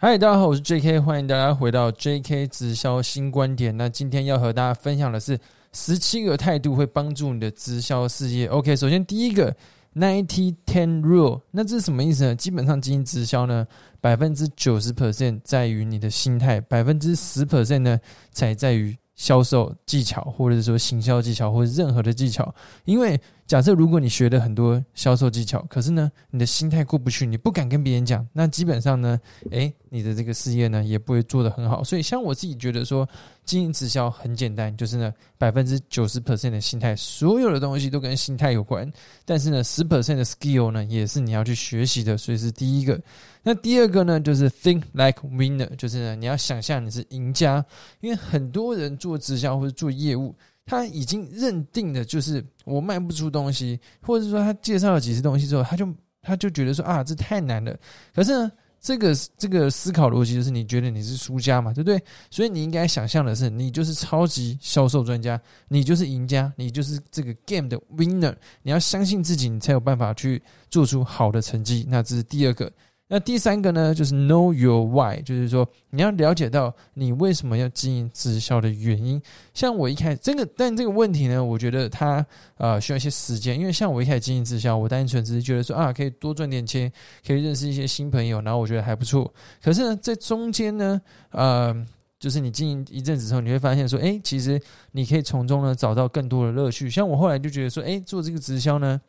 嗨，大家好，我是 J.K，欢迎大家回到 J.K 直销新观点。那今天要和大家分享的是十七个态度会帮助你的直销事业。OK，首先第一个 ninety ten rule，那这是什么意思呢？基本上经营直销呢，百分之九十 percent 在于你的心态，百分之十 percent 呢才在于销售技巧，或者说行销技巧，或者任何的技巧，因为。假设如果你学了很多销售技巧，可是呢，你的心态过不去，你不敢跟别人讲，那基本上呢，诶，你的这个事业呢也不会做得很好。所以，像我自己觉得说，经营直销很简单，就是呢，百分之九十 percent 的心态，所有的东西都跟心态有关。但是呢，十 percent 的 skill 呢，也是你要去学习的。所以是第一个。那第二个呢，就是 think like winner，就是呢，你要想象你是赢家，因为很多人做直销或者做业务。他已经认定的就是我卖不出东西，或者说他介绍了几次东西之后，他就他就觉得说啊，这太难了。可是呢，这个这个思考逻辑就是你觉得你是输家嘛，对不对？所以你应该想象的是，你就是超级销售专家，你就是赢家，你就是这个 game 的 winner。你要相信自己，你才有办法去做出好的成绩。那这是第二个。那第三个呢，就是 know your why，就是说你要了解到你为什么要经营直销的原因。像我一开始这个，但这个问题呢，我觉得它呃需要一些时间，因为像我一开始经营直销，我单纯只是觉得说啊，可以多赚点钱，可以认识一些新朋友，然后我觉得还不错。可是呢，在中间呢，呃，就是你经营一阵子之后，你会发现说，哎，其实你可以从中呢找到更多的乐趣。像我后来就觉得说，哎，做这个直销呢，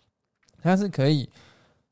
它是可以。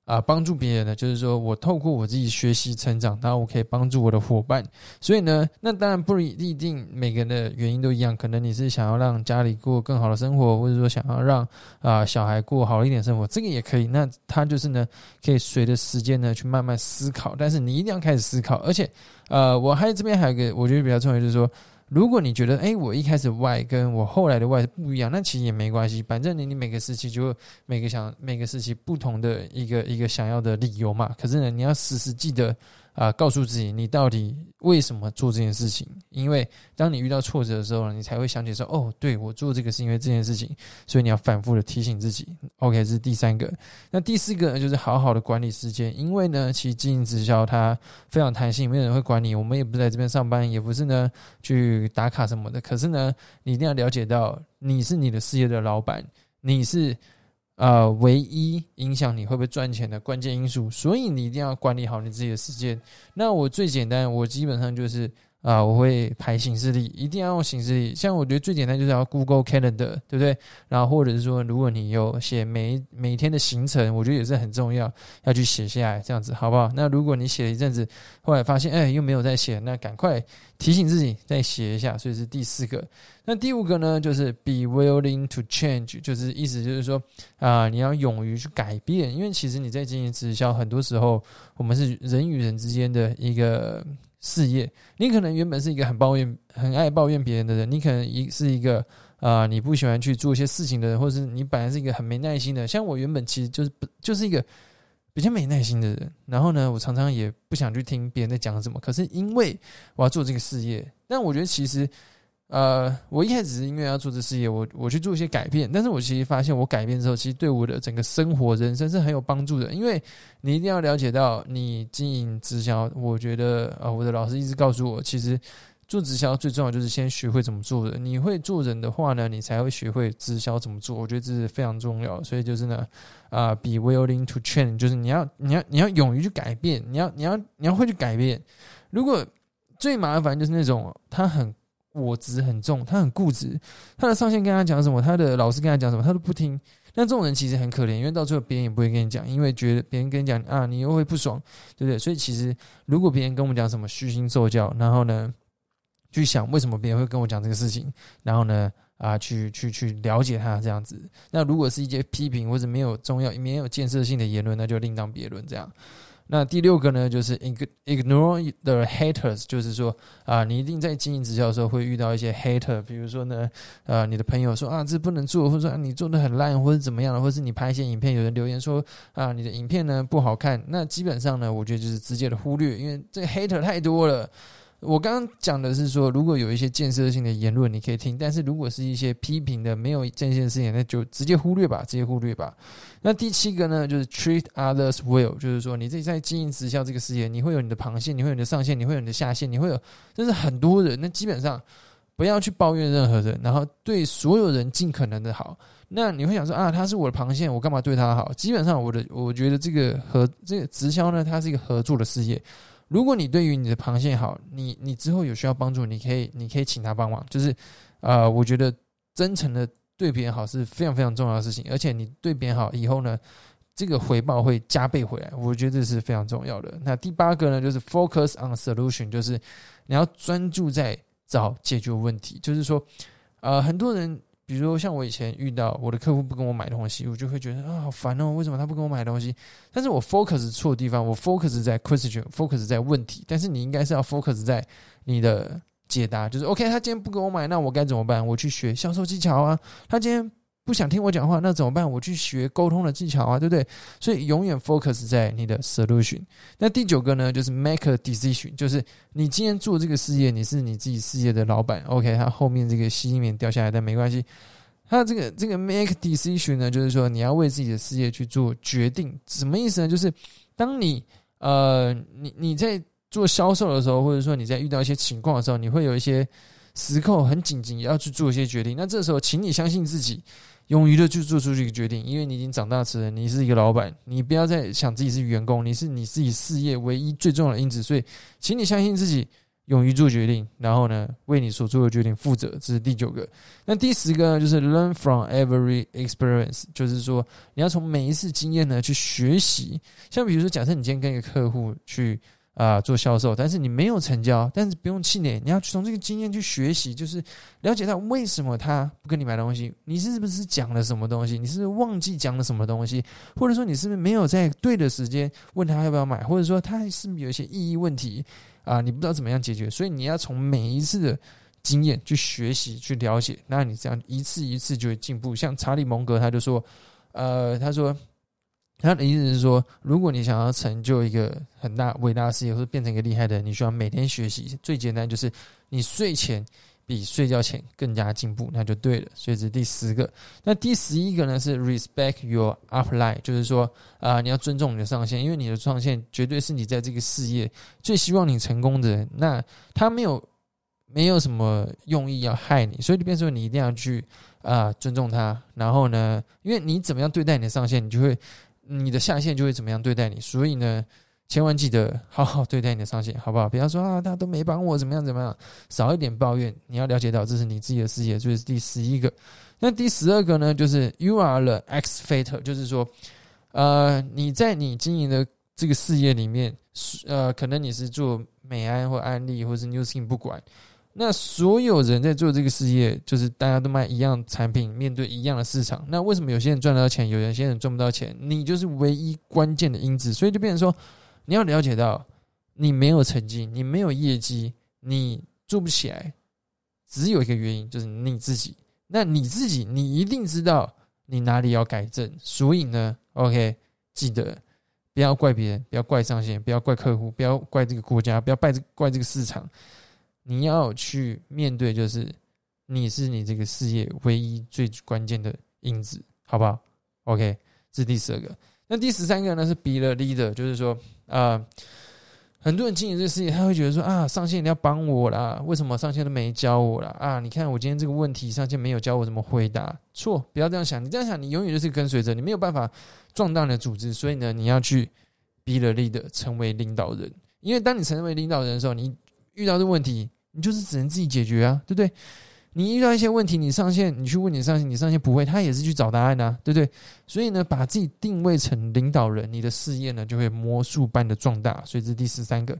啊，帮助别人的就是说我透过我自己学习成长，然后我可以帮助我的伙伴。所以呢，那当然不一定每个人的原因都一样。可能你是想要让家里过更好的生活，或者说想要让啊小孩过好一点生活，这个也可以。那他就是呢，可以随着时间呢去慢慢思考。但是你一定要开始思考。而且，呃，我还这边还有个我觉得比较重要，就是说。如果你觉得，哎，我一开始 Y 跟我后来的 Y 是不一样，那其实也没关系，反正你你每个时期就每个想每个时期不同的一个一个想要的理由嘛。可是呢，你要时时记得。啊，告诉自己你到底为什么做这件事情？因为当你遇到挫折的时候，你才会想起说：“哦，对我做这个是因为这件事情。”所以你要反复的提醒自己。OK，这是第三个。那第四个呢，就是好好的管理时间。因为呢，其实经营直销它非常弹性，没有人会管你。我们也不在这边上班，也不是呢去打卡什么的。可是呢，你一定要了解到，你是你的事业的老板，你是。呃，唯一影响你会不会赚钱的关键因素，所以你一定要管理好你自己的时间。那我最简单，我基本上就是啊，我会排行事历，一定要用行事历。像我觉得最简单就是要 Google Calendar，对不对？然后或者是说，如果你有写每每天的行程，我觉得也是很重要，要去写下来，这样子好不好？那如果你写了一阵子，后来发现哎又没有再写，那赶快提醒自己再写一下。所以是第四个。那第五个呢，就是 be willing to change，就是意思就是说啊，你要勇于去改变，因为其实你在经营直销，很多时候我们是人与人之间的一个事业。你可能原本是一个很抱怨、很爱抱怨别人的人，你可能一是一个啊，你不喜欢去做一些事情的人，或者是你本来是一个很没耐心的。像我原本其实就是不就是一个比较没耐心的人，然后呢，我常常也不想去听别人在讲什么。可是因为我要做这个事业，但我觉得其实。呃，我一开始是因为要做这事业，我我去做一些改变，但是我其实发现我改变之后，其实对我的整个生活、人生是很有帮助的。因为你一定要了解到，你经营直销，我觉得呃，我的老师一直告诉我，其实做直销最重要就是先学会怎么做的。你会做人的话呢，你才会学会直销怎么做。我觉得这是非常重要，所以就是呢，啊，be willing to change，就是你要你要你要勇于去改变，你要你要你要会去改变。如果最麻烦就是那种他很。我执很重，他很固执，他的上线跟他讲什么，他的老师跟他讲什么，他都不听。那这种人其实很可怜，因为到最后别人也不会跟你讲，因为觉得别人跟你讲啊，你又会不爽，对不对？所以其实如果别人跟我们讲什么虚心受教，然后呢，去想为什么别人会跟我讲这个事情，然后呢，啊，去去去了解他这样子。那如果是一些批评或者没有重要、没有建设性的言论，那就另当别论这样。那第六个呢，就是 ignore the haters，就是说啊，你一定在经营直销的时候会遇到一些 hater，比如说呢，呃，你的朋友说啊，这不能做，或者说，你做的很烂，或者怎么样的，或是你拍一些影片，有人留言说啊，你的影片呢不好看，那基本上呢，我觉得就是直接的忽略，因为这个 hater 太多了。我刚刚讲的是说，如果有一些建设性的言论，你可以听；但是如果是一些批评的、没有建设性，那就直接忽略吧，直接忽略吧。那第七个呢，就是 treat others well，就是说你自己在经营直销这个事业，你会有你的螃蟹，你会有你的上线，你会有你的下线，你会有，这是很多人。那基本上不要去抱怨任何人，然后对所有人尽可能的好。那你会想说啊，他是我的螃蟹，我干嘛对他好？基本上，我的我觉得这个合这个直销呢，它是一个合作的事业。如果你对于你的螃蟹好，你你之后有需要帮助，你可以你可以请他帮忙。就是，呃，我觉得真诚的对别人好是非常非常重要的事情，而且你对别人好以后呢，这个回报会加倍回来。我觉得这是非常重要的。那第八个呢，就是 focus on solution，就是你要专注在找解决问题。就是说，呃，很多人。比如，像我以前遇到我的客户不跟我买东西，我就会觉得啊，好烦哦！为什么他不跟我买东西？但是我 focus 错地方，我 focus 在 question，focus 在问题。但是你应该是要 focus 在你的解答，就是 OK，他今天不给我买，那我该怎么办？我去学销售技巧啊。他今天。不想听我讲话，那怎么办？我去学沟通的技巧啊，对不对？所以永远 focus 在你的 solution。那第九个呢，就是 make a decision，就是你今天做这个事业，你是你自己事业的老板。OK，它后面这个吸音棉掉下来，但没关系。它这个这个 make decision 呢，就是说你要为自己的事业去做决定。什么意思呢？就是当你呃，你你在做销售的时候，或者说你在遇到一些情况的时候，你会有一些时刻很紧急，要去做一些决定。那这时候，请你相信自己。勇于的去做出这个决定，因为你已经长大成人，你是一个老板，你不要再想自己是员工，你是你自己事业唯一最重要的因子，所以，请你相信自己，勇于做决定，然后呢，为你所做的决定负责，这是第九个。那第十个呢，就是 learn from every experience，就是说你要从每一次经验呢去学习。像比如说，假设你今天跟一个客户去。啊，做销售，但是你没有成交，但是不用气馁，你要从这个经验去学习，就是了解到为什么他不跟你买东西，你是不是讲了什么东西，你是不是忘记讲了什么东西，或者说你是不是没有在对的时间问他要不要买，或者说他是不是有一些意义问题啊，你不知道怎么样解决，所以你要从每一次的经验去学习去了解，那你这样一次一次就会进步。像查理蒙格他就说，呃，他说。他的意思是说，如果你想要成就一个很大伟大的事业，或者变成一个厉害的人，你需要每天学习。最简单就是你睡前比睡觉前更加进步，那就对了。所以这是第十个。那第十一个呢是 respect your upline，就是说啊，你要尊重你的上线，因为你的上线绝对是你在这个事业最希望你成功的人。那他没有没有什么用意要害你，所以你变说你一定要去啊尊重他。然后呢，因为你怎么样对待你的上线，你就会。你的下线就会怎么样对待你，所以呢，千万记得好好对待你的上线，好不好？不要说啊，他都没帮我，怎么样怎么样，少一点抱怨。你要了解到，这是你自己的事业，这是第十一个。那第十二个呢，就是 You are the X factor，就是说，呃，你在你经营的这个事业里面，呃，可能你是做美安或安利或是 New Skin，不管。那所有人在做这个事业，就是大家都卖一样产品，面对一样的市场。那为什么有些人赚得到钱，有些人赚不到钱？你就是唯一关键的因子。所以就变成说，你要了解到，你没有成绩，你没有业绩，你做不起来，只有一个原因，就是你自己。那你自己，你一定知道你哪里要改正。所以呢，OK，记得不要怪别人，不要怪上线，不要怪客户，不要怪这个国家，不要怪怪这个市场。你要去面对，就是你是你这个事业唯一最关键的因子，好不好？OK，这是第十二个。那第十三个呢？是 be the leader，就是说啊，很多人经营这个事业，他会觉得说啊，上线你要帮我啦，为什么上线都没教我啦？啊？你看我今天这个问题，上线没有教我怎么回答。错，不要这样想。你这样想，你永远就是跟随者，你没有办法壮大你的组织。所以呢，你要去 be the leader，成为领导人。因为当你成为领导人的时候，你遇到的问题。你就是只能自己解决啊，对不对？你遇到一些问题，你上线，你去问你上线，你上线不会，他也是去找答案呐，对不对？所以呢，把自己定位成领导人，你的事业呢就会魔术般的壮大。所以这是第十三个，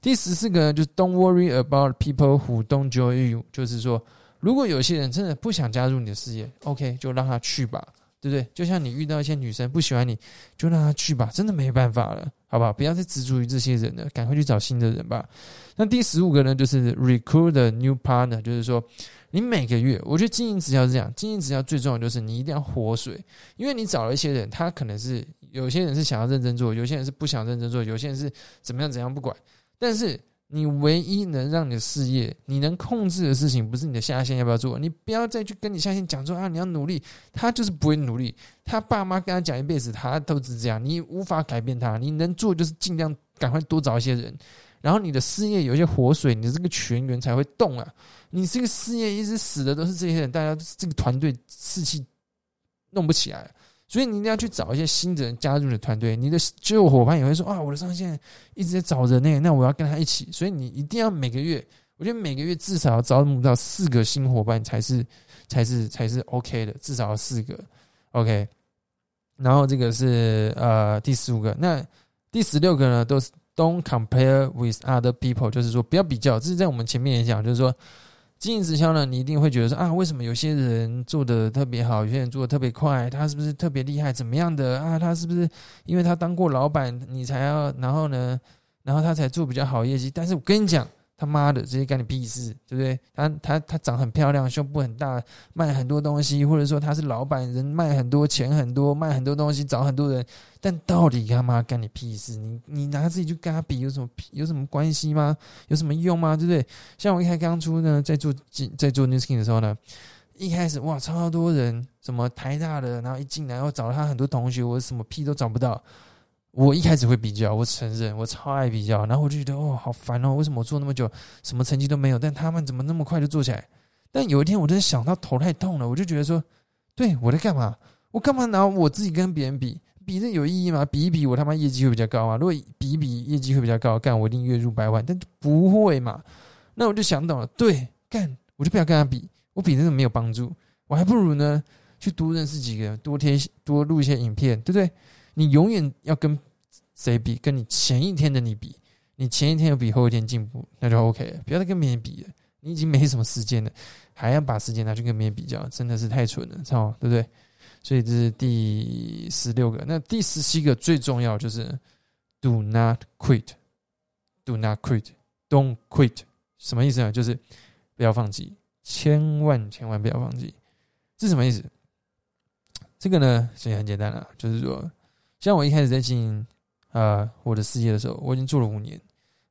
第十四个呢，就是 Don't worry about people who don't join you，就是说，如果有些人真的不想加入你的事业，OK，就让他去吧。对不对？就像你遇到一些女生不喜欢你，就让她去吧，真的没办法了，好不好？不要再执着于这些人了，赶快去找新的人吧。那第十五个呢，就是 recruit a new partner，就是说你每个月，我觉得经营直销是这样，经营直销最重要就是你一定要活水，因为你找了一些人，他可能是有些人是想要认真做，有些人是不想认真做，有些人是怎么样怎样不管，但是你唯一能让你的事业，你能控制的事情，不是你的下线要不要做。你不要再去跟你下线讲说啊，你要努力，他就是不会努力。他爸妈跟他讲一辈子，他都是这样，你无法改变他。你能做就是尽量赶快多找一些人，然后你的事业有一些活水，你的这个全员才会动啊。你这个事业一直死的都是这些人，大家这个团队士气弄不起来。所以你一定要去找一些新的人加入你的团队，你的旧伙伴也会说啊，我的上线一直在找人呢，那我要跟他一起。所以你一定要每个月，我觉得每个月至少要招募到四个新伙伴才是才是才是 OK 的，至少要四个 OK。然后这个是呃第十五个，那第十六个呢，都是 Don't compare with other people，就是说不要比较。这是在我们前面也讲，就是说。经营直销呢，你一定会觉得说啊，为什么有些人做的特别好，有些人做的特别快，他是不是特别厉害？怎么样的啊？他是不是因为他当过老板，你才要，然后呢，然后他才做比较好业绩？但是我跟你讲。他妈的，这些干你屁事，对不对？他他他长很漂亮，胸部很大，卖很多东西，或者说他是老板，人卖很多钱很多，卖很多东西，找很多人，但到底他妈干你屁事？你你拿自己去跟他比，有什么有什么关系吗？有什么用吗？对不对？像我一开刚出呢，在做进在做 New Skin 的时候呢，一开始哇，超多人，什么台大的，然后一进来，我找了他很多同学，我什么屁都找不到。我一开始会比较，我承认我超爱比较，然后我就觉得哦，好烦哦，为什么我做那么久，什么成绩都没有？但他们怎么那么快就做起来？但有一天，我真的想到头太痛了，我就觉得说，对我在干嘛？我干嘛拿我自己跟别人比？比这有意义吗？比一比，我他妈业绩会比较高啊！如果比一比业绩会比较高，干我一定月入百万，但不会嘛？那我就想懂了，对，干我就不要跟他比，我比真的没有帮助，我还不如呢去多认识几个人，多贴多录一些影片，对不对？你永远要跟谁比？跟你前一天的你比，你前一天有比后一天进步，那就 OK 了。不要再跟别人比了，你已经没什么时间了，还要把时间拿去跟别人比较，真的是太蠢了，操，对不对？所以这是第十六个。那第十七个最重要就是 Do not quit，Do not quit，Don't quit，什么意思呢？就是不要放弃，千万千万不要放弃。这什么意思？这个呢，其实很简单了，就是说。像我一开始在经营啊我的事业的时候，我已经做了五年。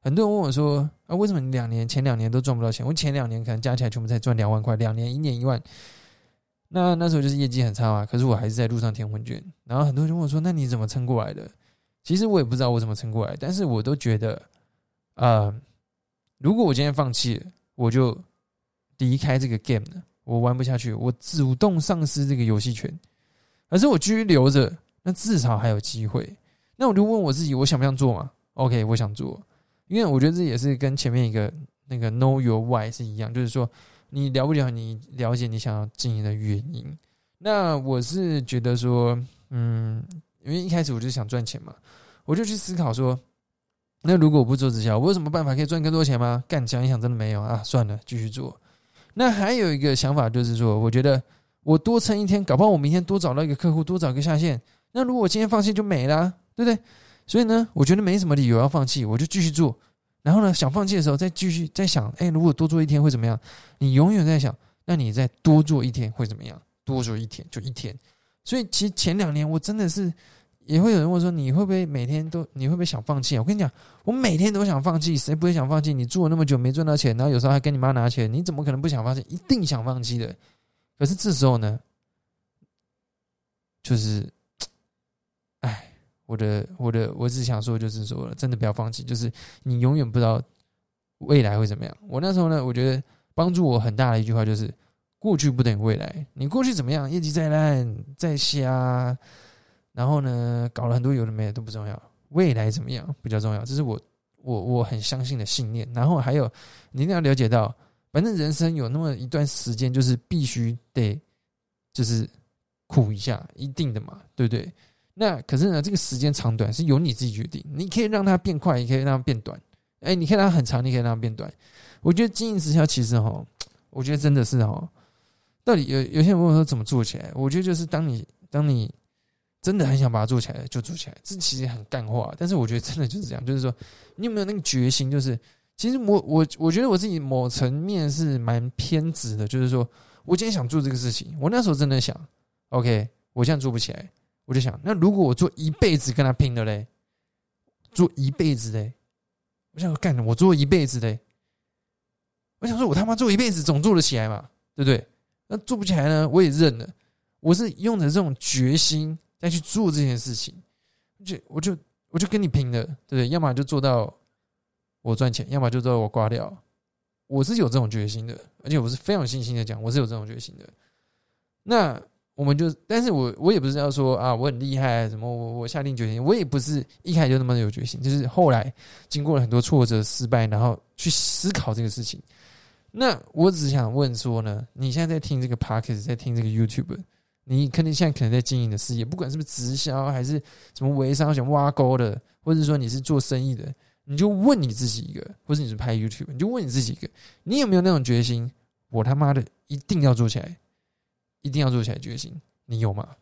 很多人问我说：“啊，为什么你两年前两年都赚不到钱？”我前两年可能加起来全部才赚两万块，两年一年一万。那那时候就是业绩很差嘛。可是我还是在路上填问卷。然后很多人问我说：“那你怎么撑过来的？”其实我也不知道我怎么撑过来，但是我都觉得，啊，如果我今天放弃了，我就离开这个 game 了，我玩不下去，我主动丧失这个游戏权。可是我继续留着。那至少还有机会。那我就问我自己，我想不想做嘛？OK，我想做，因为我觉得这也是跟前面一个那个 Know Your Why 是一样，就是说你了不了，你了解你想要经营的原因。那我是觉得说，嗯，因为一开始我就想赚钱嘛，我就去思考说，那如果我不做直销，我有什么办法可以赚更多钱吗？干想一想，真的没有啊，算了，继续做。那还有一个想法就是说，我觉得我多撑一天，搞不好我明天多找到一个客户，多找个下线。那如果我今天放弃就没了，对不对？所以呢，我觉得没什么理由要放弃，我就继续做。然后呢，想放弃的时候再继续再想，哎，如果多做一天会怎么样？你永远在想，那你再多做一天会怎么样？多做一天就一天。所以其实前两年我真的是也会有人问说，你会不会每天都你会不会想放弃啊？我跟你讲，我每天都想放弃，谁不会想放弃？你做了那么久没赚到钱，然后有时候还跟你妈拿钱，你怎么可能不想放弃？一定想放弃的。可是这时候呢，就是。我的我的我只想说，就是说，真的不要放弃，就是你永远不知道未来会怎么样。我那时候呢，我觉得帮助我很大的一句话就是：过去不等于未来。你过去怎么样，业绩再烂再瞎，然后呢，搞了很多有的没的都不重要，未来怎么样比较重要。这是我我我很相信的信念。然后还有，你一定要了解到，反正人生有那么一段时间，就是必须得就是苦一下，一定的嘛，对不对？那可是呢，这个时间长短是由你自己决定。你可以让它变快，也可以让它变短。哎，你可以让它很长，你可以让它变短。我觉得经营直销其实哈，我觉得真的是哈，到底有有些人问我说怎么做起来？我觉得就是当你当你真的很想把它做起来，就做起来。这其实很干话，但是我觉得真的就是这样，就是说你有没有那个决心？就是其实我我我觉得我自己某层面是蛮偏执的，就是说我今天想做这个事情，我那时候真的想，OK，我现在做不起来。我就想，那如果我做一辈子跟他拼的嘞，做一辈子嘞，我想干，我做一辈子嘞，我想说，我他妈做一辈子总做得起来嘛，对不对？那做不起来呢，我也认了。我是用着这种决心再去做这件事情，就我就我就跟你拼了，对不对？要么就做到我赚钱，要么就做到我挂掉。我是有这种决心的，而且我是非常有信心的讲，我是有这种决心的。那我们就，但是我我也不是要说啊，我很厉害什么，我我下定决心，我也不是一开始就那么有决心，就是后来经过了很多挫折、失败，然后去思考这个事情。那我只想问说呢，你现在在听这个 podcast，在听这个 YouTube，你肯定现在可能在经营的事业，不管是不是直销还是什么微商想挖沟的，或者说你是做生意的，你就问你自己一个，或者你是拍 YouTube，你就问你自己一个，你有没有那种决心？我他妈的一定要做起来，一定要做起来决心，你有吗？